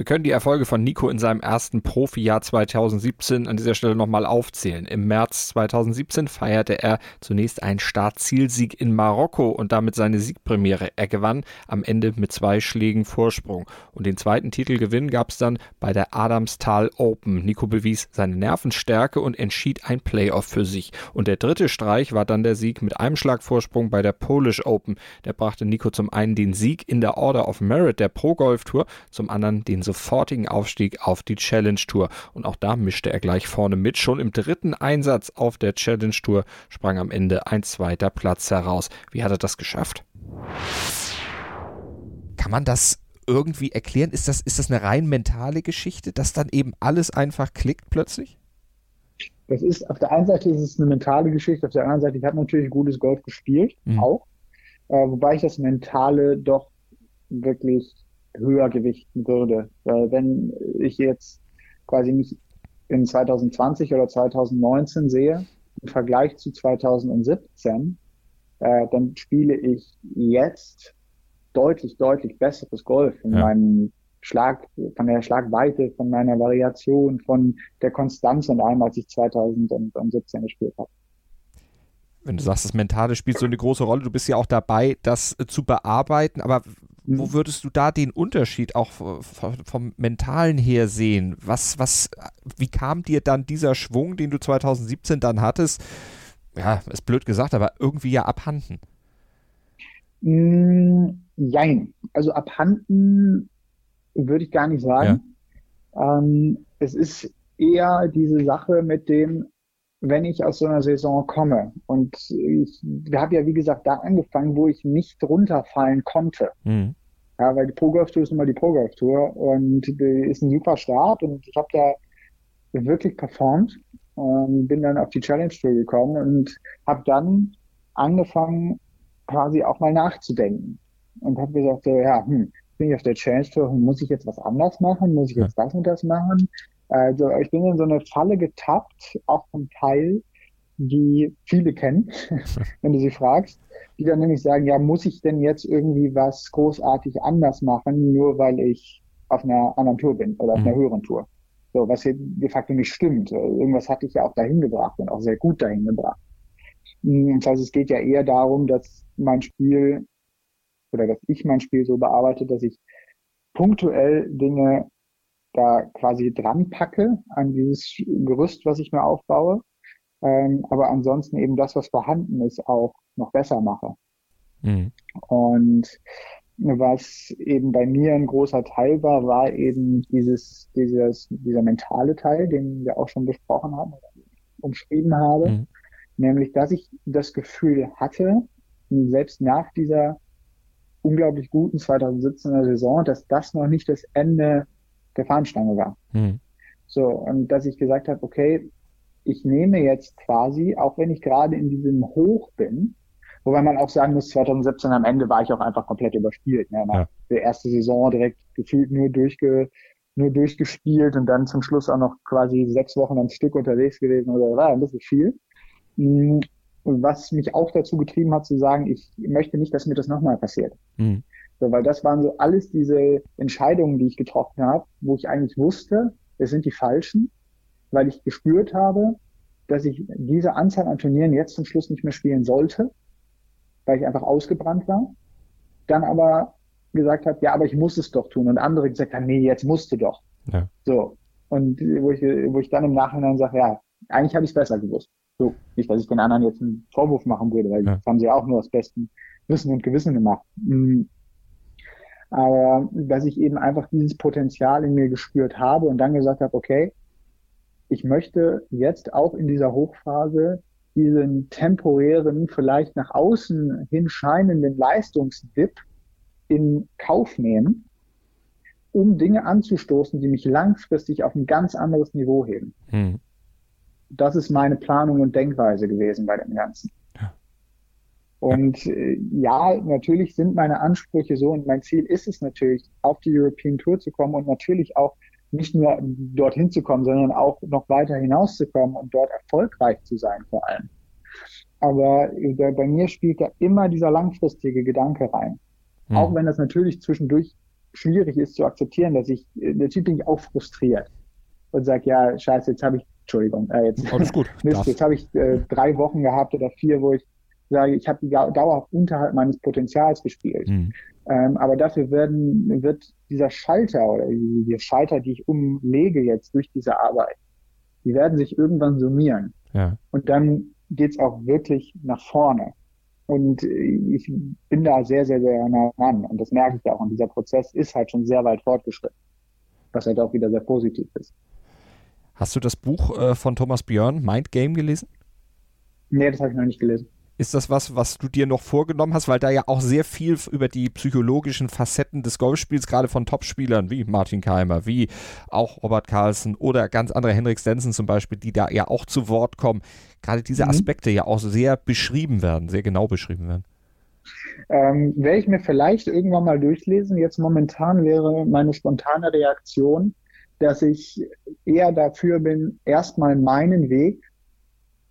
Wir können die Erfolge von Nico in seinem ersten Profijahr 2017 an dieser Stelle nochmal aufzählen. Im März 2017 feierte er zunächst einen Startzielsieg in Marokko und damit seine Siegpremiere. Er gewann am Ende mit zwei Schlägen Vorsprung. Und den zweiten Titelgewinn gab es dann bei der Adamstal Open. Nico bewies seine Nervenstärke und entschied ein Playoff für sich. Und der dritte Streich war dann der Sieg mit einem Schlag Vorsprung bei der Polish Open. Der brachte Nico zum einen den Sieg in der Order of Merit der Pro Golf Tour, zum anderen den sofortigen Aufstieg auf die Challenge Tour. Und auch da mischte er gleich vorne mit. Schon im dritten Einsatz auf der Challenge Tour sprang am Ende ein zweiter Platz heraus. Wie hat er das geschafft? Kann man das irgendwie erklären? Ist das, ist das eine rein mentale Geschichte, dass dann eben alles einfach klickt plötzlich? Das ist, auf der einen Seite ist es eine mentale Geschichte, auf der anderen Seite, ich habe natürlich gutes Golf gespielt, mhm. auch. Äh, wobei ich das Mentale doch wirklich höher gewichten würde. Weil wenn ich jetzt quasi nicht in 2020 oder 2019 sehe, im Vergleich zu 2017, äh, dann spiele ich jetzt deutlich, deutlich besseres Golf in ja. meinem Schlag, von der Schlagweite, von meiner Variation, von der Konstanz und allem, als ich 2017 gespielt habe wenn du sagst, das Mentale spielt so eine große Rolle, du bist ja auch dabei, das zu bearbeiten, aber wo mhm. würdest du da den Unterschied auch vom Mentalen her sehen? Was, was, wie kam dir dann dieser Schwung, den du 2017 dann hattest? Ja, ist blöd gesagt, aber irgendwie ja abhanden. Mm, jein. Also abhanden würde ich gar nicht sagen. Ja. Ähm, es ist eher diese Sache mit dem, wenn ich aus so einer Saison komme. Und ich habe ja, wie gesagt, da angefangen, wo ich nicht runterfallen konnte. Mhm. Ja, weil die Pro-Golf Tour ist immer die Pro-Golf Tour und ist ein super Start und ich habe da wirklich performt und bin dann auf die Challenge Tour gekommen und habe dann angefangen, quasi auch mal nachzudenken und habe gesagt, so, ja, hm, bin ich auf der Challenge Tour, muss ich jetzt was anders machen, muss ich jetzt das und das machen? Also ich bin in so eine Falle getappt, auch vom Teil, die viele kennen, wenn du sie fragst, die dann nämlich sagen, ja, muss ich denn jetzt irgendwie was großartig anders machen, nur weil ich auf einer anderen Tour bin oder auf einer mhm. höheren Tour. So, was hier de facto nicht stimmt. Irgendwas hatte ich ja auch dahin gebracht und auch sehr gut dahin gebracht. Hm, das heißt, es geht ja eher darum, dass mein Spiel oder dass ich mein Spiel so bearbeite, dass ich punktuell Dinge da quasi dran packe an dieses Gerüst, was ich mir aufbaue ähm, aber ansonsten eben das, was vorhanden ist, auch noch besser mache. Mhm. Und was eben bei mir ein großer Teil war, war eben dieses, dieses, dieser mentale Teil, den wir auch schon besprochen haben, umschrieben habe, mhm. nämlich, dass ich das Gefühl hatte, selbst nach dieser unglaublich guten 2017er Saison, dass das noch nicht das Ende der Fahnenstange war. Mhm. So, und dass ich gesagt habe, okay, ich nehme jetzt quasi, auch wenn ich gerade in diesem Hoch bin, wobei man auch sagen muss, 2017 am Ende war ich auch einfach komplett überspielt. Ne? Ja. Der erste Saison direkt gefühlt nur durchge, nur durchgespielt und dann zum Schluss auch noch quasi sechs Wochen am Stück unterwegs gewesen oder war ein bisschen viel. Mm, was mich auch dazu getrieben hat zu sagen, ich möchte nicht, dass mir das nochmal passiert. Mhm. So, weil das waren so alles diese Entscheidungen, die ich getroffen habe, wo ich eigentlich wusste, es sind die falschen weil ich gespürt habe, dass ich diese Anzahl an Turnieren jetzt zum Schluss nicht mehr spielen sollte, weil ich einfach ausgebrannt war. Dann aber gesagt habe, ja, aber ich muss es doch tun. Und andere gesagt haben, nee, jetzt musst du doch. Ja. So. Und wo ich, wo ich dann im Nachhinein sage, ja, eigentlich habe ich es besser gewusst. So, nicht, dass ich den anderen jetzt einen Vorwurf machen würde, weil ja. das haben sie auch nur aus bestem Wissen und Gewissen gemacht. Aber dass ich eben einfach dieses Potenzial in mir gespürt habe und dann gesagt habe, okay, ich möchte jetzt auch in dieser Hochphase diesen temporären, vielleicht nach außen hin scheinenden Leistungsdip in Kauf nehmen, um Dinge anzustoßen, die mich langfristig auf ein ganz anderes Niveau heben. Hm. Das ist meine Planung und Denkweise gewesen bei dem Ganzen. Und äh, ja, natürlich sind meine Ansprüche so und mein Ziel ist es natürlich, auf die European Tour zu kommen und natürlich auch nicht nur dorthin zu kommen, sondern auch noch weiter hinauszukommen und dort erfolgreich zu sein vor allem. Aber äh, bei mir spielt da immer dieser langfristige Gedanke rein. Mhm. Auch wenn das natürlich zwischendurch schwierig ist zu akzeptieren, dass ich, natürlich bin ich auch frustriert und sage, ja, scheiße, jetzt habe ich, Entschuldigung, äh, jetzt, Alles gut. Mist, jetzt habe ich äh, drei Wochen gehabt oder vier, wo ich sage, ich habe dauerhaft unterhalb meines Potenzials gespielt. Mhm. Ähm, aber dafür werden, wird dieser Schalter oder die, die Schalter, die ich umlege jetzt durch diese Arbeit, die werden sich irgendwann summieren. Ja. Und dann geht's auch wirklich nach vorne. Und ich bin da sehr, sehr, sehr nah dran. Und das merke ich auch. Und dieser Prozess ist halt schon sehr weit fortgeschritten. Was halt auch wieder sehr positiv ist. Hast du das Buch äh, von Thomas Björn, Mind Game, gelesen? Nee, das habe ich noch nicht gelesen. Ist das was, was du dir noch vorgenommen hast, weil da ja auch sehr viel über die psychologischen Facetten des Golfspiels, gerade von Topspielern wie Martin Keimer, wie auch Robert Carlsen oder ganz andere Henrik Stenson zum Beispiel, die da ja auch zu Wort kommen, gerade diese mhm. Aspekte ja auch sehr beschrieben werden, sehr genau beschrieben werden. Ähm, werde ich mir vielleicht irgendwann mal durchlesen. Jetzt momentan wäre meine spontane Reaktion, dass ich eher dafür bin, erstmal meinen Weg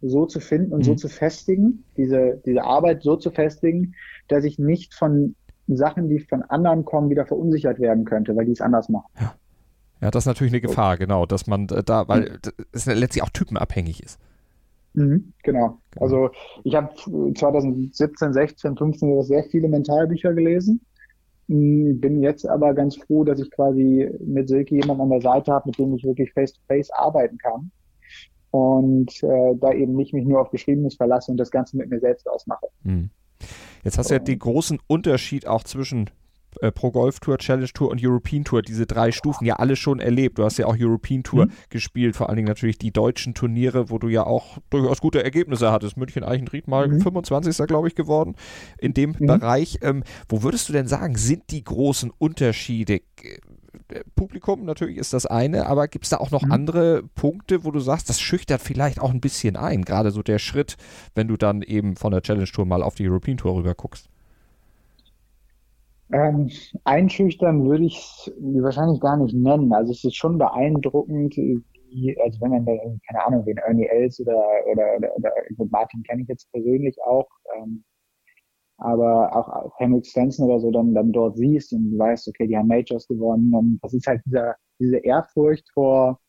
so zu finden und mhm. so zu festigen, diese, diese Arbeit so zu festigen, dass ich nicht von Sachen, die von anderen kommen, wieder verunsichert werden könnte, weil die es anders machen. Ja. Ja, das ist natürlich eine Gefahr, genau, dass man äh, da, weil mhm. es letztlich auch typenabhängig ist. Mhm, genau. genau. Also ich habe 2017, 16, 15 sehr viele Mentalbücher gelesen. Hm, bin jetzt aber ganz froh, dass ich quasi mit Silke jemanden an der Seite habe, mit dem ich wirklich face-to-face -face arbeiten kann und äh, da eben nicht mich nur auf Geschriebenes verlasse und das Ganze mit mir selbst ausmache. Hm. Jetzt hast du ja den großen Unterschied auch zwischen äh, Pro Golf Tour, Challenge Tour und European Tour, diese drei Stufen ja alle schon erlebt. Du hast ja auch European Tour mhm. gespielt, vor allen Dingen natürlich die deutschen Turniere, wo du ja auch durchaus gute Ergebnisse hattest. München Eichenried mal mhm. 25. glaube ich geworden in dem mhm. Bereich. Ähm, wo würdest du denn sagen, sind die großen Unterschiede? Publikum natürlich ist das eine, aber gibt es da auch noch mhm. andere Punkte, wo du sagst, das schüchtert vielleicht auch ein bisschen ein, gerade so der Schritt, wenn du dann eben von der Challenge Tour mal auf die European Tour rüber guckst? Ähm, einschüchtern würde ich es wahrscheinlich gar nicht nennen. Also es ist schon beeindruckend, wie, also wenn man da, keine Ahnung, wen Ernie Els oder, oder, oder, oder Martin kenne ich jetzt persönlich auch, ähm, aber auch, auch Henrik Stenson oder so dann, dann dort siehst und weißt, okay, die haben Majors gewonnen und das ist halt dieser, diese Ehrfurcht vor,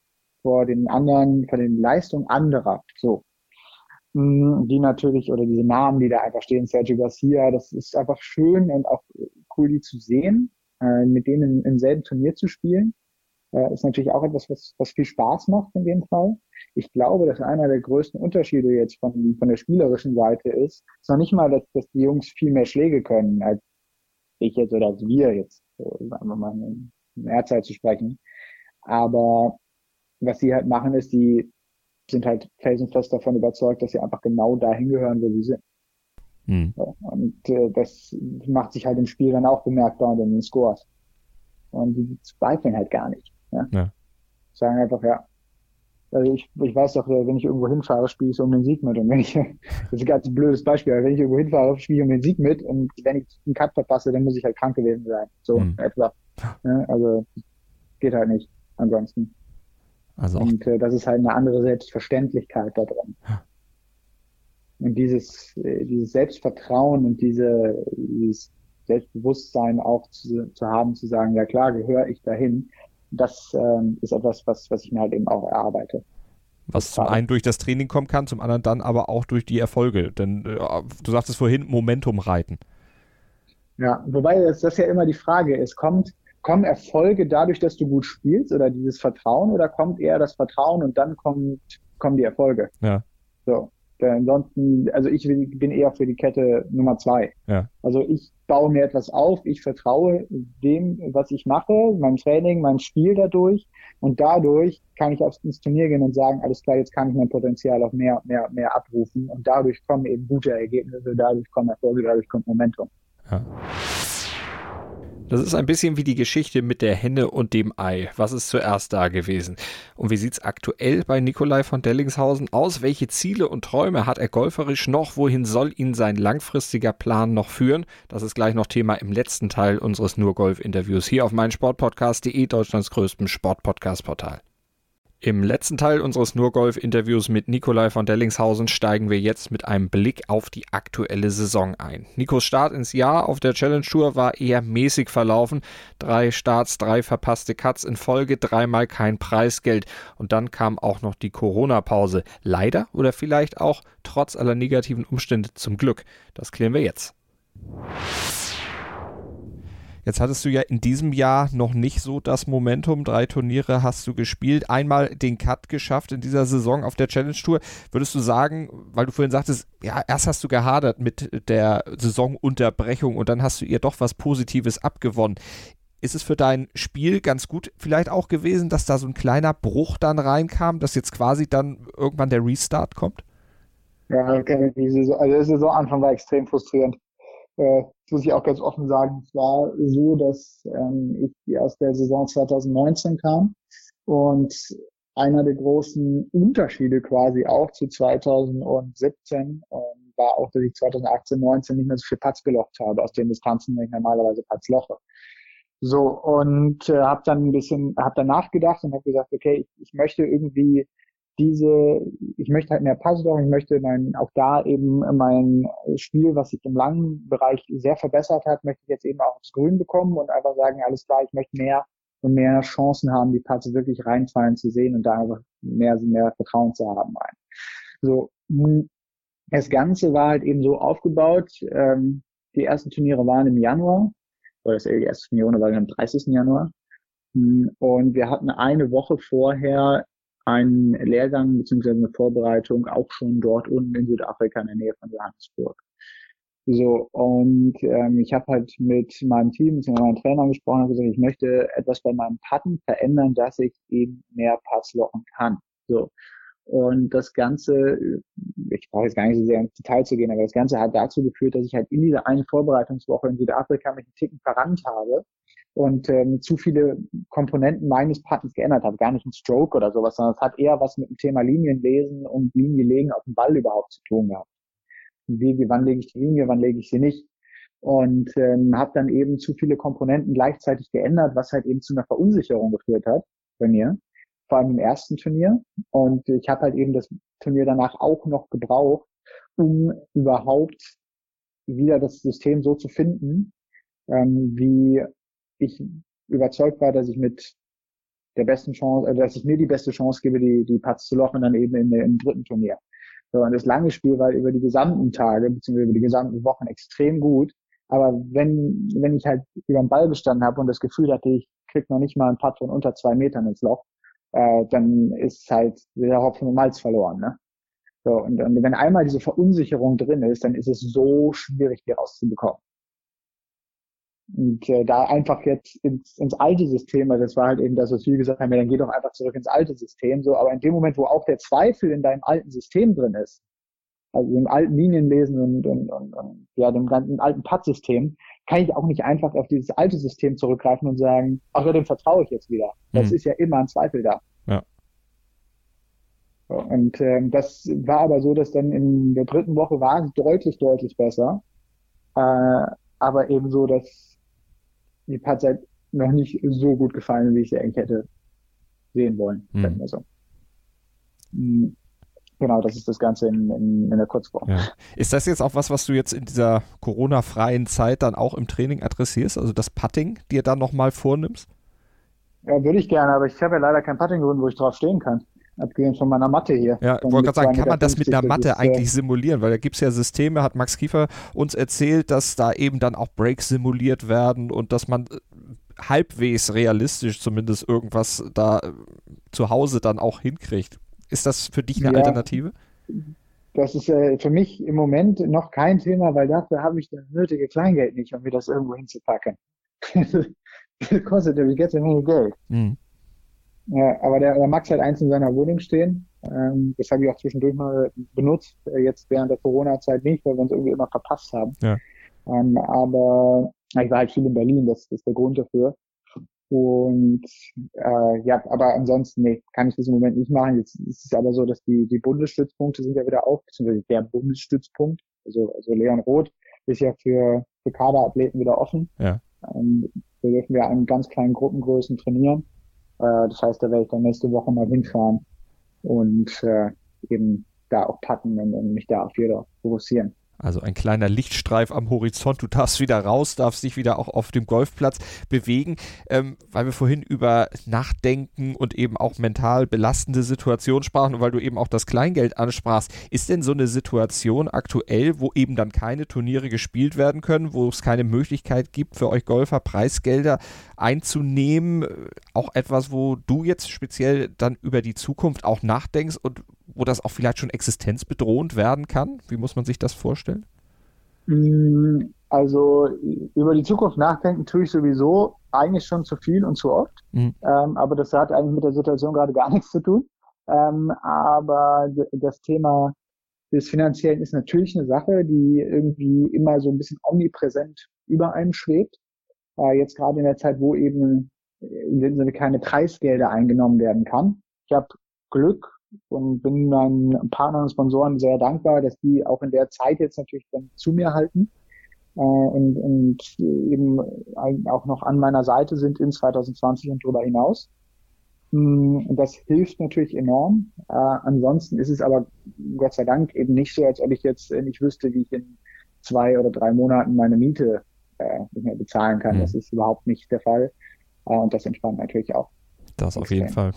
vor den anderen, vor den Leistungen anderer, so. Mm, die natürlich, oder diese Namen, die da einfach stehen, Sergio Garcia, das ist einfach schön und auch cool, die zu sehen, äh, mit denen im selben Turnier zu spielen. Äh, ist natürlich auch etwas, was, was viel Spaß macht in dem Fall. Ich glaube, dass einer der größten Unterschiede jetzt von, von der spielerischen Seite ist, ist noch nicht mal, dass, dass die Jungs viel mehr Schläge können, als ich jetzt oder als wir jetzt, so, sagen wir mal, in Mehrzeit zu sprechen. Aber was sie halt machen, ist, die sind halt felsenfest davon überzeugt, dass sie einfach genau dahin gehören, wo sie sind. Hm. Und äh, das macht sich halt im Spiel dann auch bemerkbar in den Scores. Und die zweifeln halt gar nicht. Ja? ja. Sagen einfach, ja. Also ich, ich weiß doch, wenn ich irgendwo hinfahre, spiele ich um den Sieg mit. Und wenn ich, das ist ein ganz blödes Beispiel, aber wenn ich irgendwo hinfahre, spiele ich um den Sieg mit. Und wenn ich einen Cut verpasse, dann muss ich halt krank gewesen sein. So mhm. etwa. Ja, also geht halt nicht ansonsten. Also und äh, das ist halt eine andere Selbstverständlichkeit da drin. Und dieses, äh, dieses Selbstvertrauen und diese, dieses Selbstbewusstsein auch zu, zu haben, zu sagen, ja klar, gehöre ich dahin, das ähm, ist etwas, was, was ich mir halt eben auch erarbeite. Was zum einen durch das Training kommen kann, zum anderen dann aber auch durch die Erfolge. Denn äh, du sagtest vorhin, Momentum reiten. Ja, wobei das, das ja immer die Frage ist, kommt, kommen Erfolge dadurch, dass du gut spielst oder dieses Vertrauen oder kommt eher das Vertrauen und dann kommt, kommen die Erfolge? Ja. So. Ansonsten, also ich bin eher für die Kette Nummer zwei. Ja. Also ich baue mir etwas auf, ich vertraue dem, was ich mache, meinem Training, meinem Spiel dadurch und dadurch kann ich aufs ins Turnier gehen und sagen, alles klar, jetzt kann ich mein Potenzial auch mehr, mehr, mehr abrufen und dadurch kommen eben gute Ergebnisse, dadurch kommen Erfolge, dadurch kommt Momentum. Ja. Das ist ein bisschen wie die Geschichte mit der Henne und dem Ei. Was ist zuerst da gewesen? Und wie sieht es aktuell bei Nikolai von Dellingshausen aus? Welche Ziele und Träume hat er golferisch noch? Wohin soll ihn sein langfristiger Plan noch führen? Das ist gleich noch Thema im letzten Teil unseres Nur-Golf-Interviews hier auf meinsportpodcast.de, Deutschlands größtem Sportpodcast-Portal. Im letzten Teil unseres Nurgolf-Interviews mit Nikolai von Dellingshausen steigen wir jetzt mit einem Blick auf die aktuelle Saison ein. Nikos Start ins Jahr auf der Challenge Tour war eher mäßig verlaufen. Drei Starts, drei verpasste Cuts in Folge, dreimal kein Preisgeld. Und dann kam auch noch die Corona-Pause. Leider oder vielleicht auch trotz aller negativen Umstände zum Glück. Das klären wir jetzt. Jetzt hattest du ja in diesem Jahr noch nicht so das Momentum. Drei Turniere hast du gespielt, einmal den Cut geschafft in dieser Saison auf der Challenge Tour. Würdest du sagen, weil du vorhin sagtest, ja, erst hast du gehadert mit der Saisonunterbrechung und dann hast du ihr doch was Positives abgewonnen. Ist es für dein Spiel ganz gut vielleicht auch gewesen, dass da so ein kleiner Bruch dann reinkam, dass jetzt quasi dann irgendwann der Restart kommt? Ja, also der Saisonanfang war extrem frustrierend. Äh, muss ich auch ganz offen sagen, es war so, dass ähm, ich aus der Saison 2019 kam und einer der großen Unterschiede quasi auch zu 2017 ähm, war auch, dass ich 2018, 19 nicht mehr so viel Patz gelocht habe, aus den Distanzen, die ich normalerweise Patz loche. So, und äh, habe dann ein bisschen, habe dann nachgedacht und habe gesagt, okay, ich, ich möchte irgendwie diese, ich möchte halt mehr Passdown, ich möchte mein, auch da eben mein Spiel, was sich im langen Bereich sehr verbessert hat, möchte ich jetzt eben auch aufs Grün bekommen und einfach sagen, alles klar, ich möchte mehr und mehr Chancen haben, die Pässe wirklich reinfallen zu sehen und da einfach mehr, mehr Vertrauen zu haben. Rein. So, das Ganze war halt eben so aufgebaut, ähm, die ersten Turniere waren im Januar, oder das erste Turniere war am 30. Januar. Und wir hatten eine Woche vorher einen Lehrgang bzw. eine Vorbereitung auch schon dort unten in Südafrika in der Nähe von Johannesburg. So, und ähm, ich habe halt mit meinem Team, mit meinem Trainer gesprochen und gesagt, ich möchte etwas bei meinem Patten verändern, dass ich eben mehr Pass lochen kann. So. Und das Ganze, ich brauche jetzt gar nicht so sehr ins Detail zu gehen, aber das Ganze hat dazu geführt, dass ich halt in dieser einen Vorbereitungswoche in Südafrika mich einen Ticken verrannt habe und ähm, zu viele Komponenten meines Partners geändert habe. Gar nicht ein Stroke oder sowas, sondern es hat eher was mit dem Thema Linienlesen und Linienlegen auf dem Ball überhaupt zu tun gehabt. Wie, wann lege ich die Linie, wann lege ich sie nicht? Und ähm, habe dann eben zu viele Komponenten gleichzeitig geändert, was halt eben zu einer Verunsicherung geführt hat bei mir, vor allem im ersten Turnier. Und ich habe halt eben das Turnier danach auch noch gebraucht, um überhaupt wieder das System so zu finden, ähm, wie ich überzeugt war, dass ich mit der besten Chance, äh, dass ich mir die beste Chance gebe, die, die Putts zu lochen, dann eben in, im dritten Turnier. So, und das lange Spiel war über die gesamten Tage, beziehungsweise über die gesamten Wochen extrem gut. Aber wenn, wenn ich halt über den Ball gestanden habe und das Gefühl hatte, ich krieg noch nicht mal einen Putt von unter zwei Metern ins Loch, äh, dann ist halt der Hopfen und Malz verloren. Ne? So, und, und wenn einmal diese Verunsicherung drin ist, dann ist es so schwierig, die rauszubekommen. Und äh, da einfach jetzt ins, ins alte System, also das war halt eben das, was wir gesagt haben, ja, dann geh doch einfach zurück ins alte System. So, aber in dem Moment, wo auch der Zweifel in deinem alten System drin ist, also im alten Linienlesen und, und, und, und ja, dem ganzen alten Pad-System, kann ich auch nicht einfach auf dieses alte System zurückgreifen und sagen, ach ja, dem vertraue ich jetzt wieder. Das mhm. ist ja immer ein Zweifel da. Ja. Und ähm, das war aber so, dass dann in der dritten Woche war es deutlich, deutlich besser. Äh, aber eben so, dass die halt noch nicht so gut gefallen, wie ich sie eigentlich hätte sehen wollen. Mhm. So. Mhm. Genau, das ist das Ganze in, in, in der Kurzform. Ja. Ist das jetzt auch was, was du jetzt in dieser Corona-freien Zeit dann auch im Training adressierst? Also das Putting dir dann nochmal vornimmst? Ja, würde ich gerne, aber ich habe ja leider kein Putting-Grund, wo ich drauf stehen kann. Abgesehen von meiner Matte hier. Ja, ich wollte gerade sagen, kann man das mit einer Matte ist, eigentlich simulieren? Weil da gibt es ja Systeme, hat Max Kiefer uns erzählt, dass da eben dann auch Breaks simuliert werden und dass man äh, halbwegs realistisch zumindest irgendwas da äh, zu Hause dann auch hinkriegt. Ist das für dich eine ja, Alternative? das ist äh, für mich im Moment noch kein Thema, weil dafür habe ich das nötige Kleingeld nicht, um mir das irgendwo hinzupacken. das kostet ja wie jetzt eine Menge Geld. Mhm. Ja, aber der, der Max hat eins in seiner Wohnung stehen. Ähm, das habe ich auch zwischendurch mal benutzt, äh, jetzt während der Corona-Zeit nicht, weil wir uns irgendwie immer verpasst haben. Ja. Ähm, aber ich war halt viel in Berlin, das, das ist der Grund dafür. Und äh, ja, aber ansonsten, nee, kann ich das im Moment nicht machen. Jetzt ist es aber so, dass die, die Bundesstützpunkte sind ja wieder auf, beziehungsweise der Bundesstützpunkt, also, also Leon Roth, ist ja für, für Kaderathleten wieder offen. Ja. Ähm, da dürfen wir in ganz kleinen Gruppengrößen trainieren. Äh, das heißt, da werde ich dann nächste Woche mal hinfahren und äh, eben da auch packen und, und mich da auf wieder fokussieren. Also ein kleiner Lichtstreif am Horizont. Du darfst wieder raus, darfst dich wieder auch auf dem Golfplatz bewegen, ähm, weil wir vorhin über Nachdenken und eben auch mental belastende Situationen sprachen und weil du eben auch das Kleingeld ansprachst. Ist denn so eine Situation aktuell, wo eben dann keine Turniere gespielt werden können, wo es keine Möglichkeit gibt für euch Golfer Preisgelder einzunehmen, auch etwas, wo du jetzt speziell dann über die Zukunft auch nachdenkst und wo das auch vielleicht schon existenzbedrohend werden kann? Wie muss man sich das vorstellen? Mm, also über die Zukunft nachdenken tue ich sowieso eigentlich schon zu viel und zu oft. Mhm. Ähm, aber das hat eigentlich mit der Situation gerade gar nichts zu tun. Ähm, aber das Thema des Finanziellen ist natürlich eine Sache, die irgendwie immer so ein bisschen omnipräsent über einem schwebt. Äh, jetzt gerade in der Zeit, wo eben in dem Sinne keine Preisgelder eingenommen werden kann. Ich habe Glück und bin meinen Partnern und Sponsoren sehr dankbar, dass die auch in der Zeit jetzt natürlich dann zu mir halten äh, und, und eben auch noch an meiner Seite sind in 2020 und darüber hinaus. Mm, und das hilft natürlich enorm. Äh, ansonsten ist es aber Gott sei Dank eben nicht so, als ob ich jetzt nicht wüsste, wie ich in zwei oder drei Monaten meine Miete äh, nicht mehr bezahlen kann. Mhm. Das ist überhaupt nicht der Fall. Äh, und das entspannt natürlich auch. Das auf jeden Fall.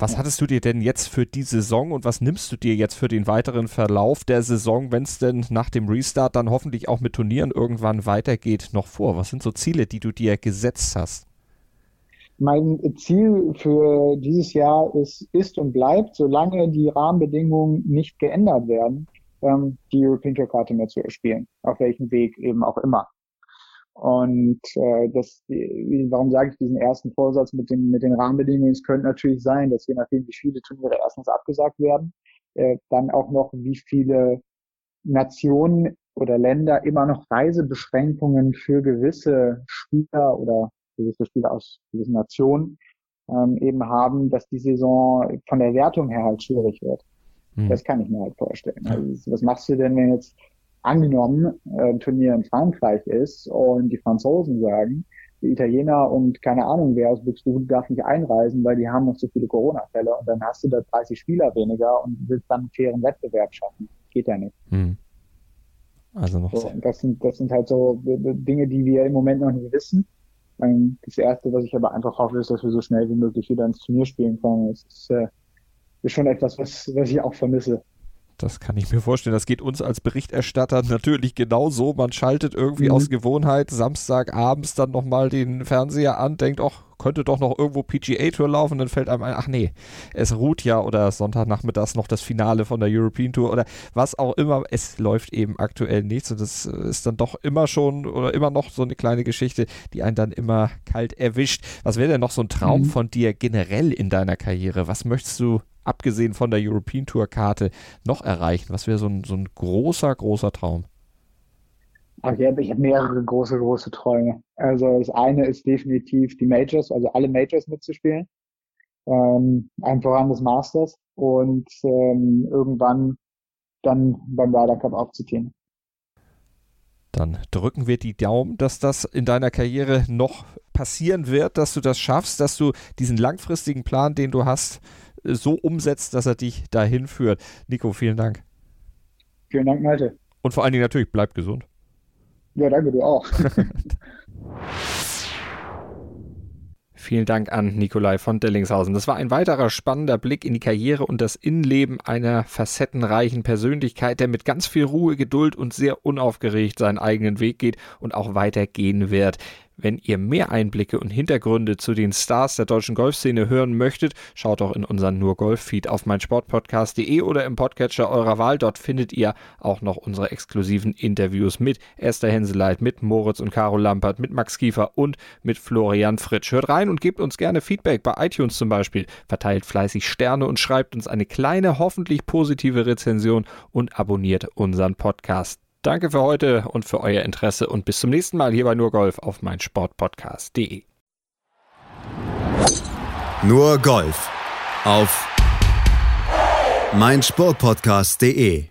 Was hattest du dir denn jetzt für die Saison und was nimmst du dir jetzt für den weiteren Verlauf der Saison, wenn es denn nach dem Restart dann hoffentlich auch mit Turnieren irgendwann weitergeht, noch vor? Was sind so Ziele, die du dir gesetzt hast? Mein Ziel für dieses Jahr ist, ist und bleibt, solange die Rahmenbedingungen nicht geändert werden, ähm, die European Tour Karte mehr zu erspielen. Auf welchem Weg eben auch immer. Und äh, das, warum sage ich diesen ersten Vorsatz mit den, mit den Rahmenbedingungen? Es könnte natürlich sein, dass je nachdem, wie viele Turniere erstens abgesagt werden, äh, dann auch noch, wie viele Nationen oder Länder immer noch Reisebeschränkungen für gewisse Spieler oder gewisse Spieler aus gewissen Nationen ähm, eben haben, dass die Saison von der Wertung her halt schwierig wird. Mhm. Das kann ich mir halt vorstellen. Also, was machst du denn, wenn jetzt angenommen äh, ein Turnier in Frankreich ist und die Franzosen sagen, die Italiener und keine Ahnung wer aus Buxtehude darf nicht einreisen, weil die haben noch so viele Corona-Fälle und dann hast du da 30 Spieler weniger und willst dann einen fairen Wettbewerb schaffen. Geht ja nicht. Hm. Also noch so, das sind das sind halt so Dinge, die wir im Moment noch nicht wissen. Das erste, was ich aber einfach hoffe, ist, dass wir so schnell wie möglich wieder ins Turnier spielen können. Das ist, äh, ist schon etwas, was, was ich auch vermisse. Das kann ich mir vorstellen. Das geht uns als Berichterstatter natürlich genauso. Man schaltet irgendwie mhm. aus Gewohnheit Samstagabends dann nochmal den Fernseher an, denkt, ach, könnte doch noch irgendwo PGA Tour laufen, dann fällt einem ein, ach nee, es ruht ja oder Sonntagnachmittags noch das Finale von der European Tour oder was auch immer. Es läuft eben aktuell nichts und das ist dann doch immer schon oder immer noch so eine kleine Geschichte, die einen dann immer kalt erwischt. Was wäre denn noch so ein Traum mhm. von dir generell in deiner Karriere? Was möchtest du abgesehen von der European Tour Karte, noch erreichen? Was wäre so ein, so ein großer, großer Traum? Ich habe hab mehrere große, große Träume. Also das eine ist definitiv die Majors, also alle Majors mitzuspielen. Ähm, ein voran des Masters und ähm, irgendwann dann beim Ryder Cup aufzuziehen. Dann drücken wir die Daumen, dass das in deiner Karriere noch passieren wird, dass du das schaffst, dass du diesen langfristigen Plan, den du hast, so umsetzt, dass er dich dahin führt. Nico, vielen Dank. Vielen Dank, Malte. Und vor allen Dingen natürlich, bleib gesund. Ja, danke, du auch. Vielen Dank an Nikolai von Dellingshausen. Das war ein weiterer spannender Blick in die Karriere und das Innenleben einer facettenreichen Persönlichkeit, der mit ganz viel Ruhe, Geduld und sehr unaufgeregt seinen eigenen Weg geht und auch weitergehen wird. Wenn ihr mehr Einblicke und Hintergründe zu den Stars der deutschen Golfszene hören möchtet, schaut doch in unseren Nur Golf Feed auf meinsportpodcast.de oder im Podcatcher eurer Wahl. Dort findet ihr auch noch unsere exklusiven Interviews mit Esther Henseleit, mit Moritz und Caro Lampert, mit Max Kiefer und mit Florian Fritsch. Hört rein und gebt uns gerne Feedback bei iTunes zum Beispiel. Verteilt fleißig Sterne und schreibt uns eine kleine, hoffentlich positive Rezension und abonniert unseren Podcast. Danke für heute und für euer Interesse und bis zum nächsten Mal hier bei Nur Golf auf meinsportpodcast.de. Nur Golf auf meinsportpodcast.de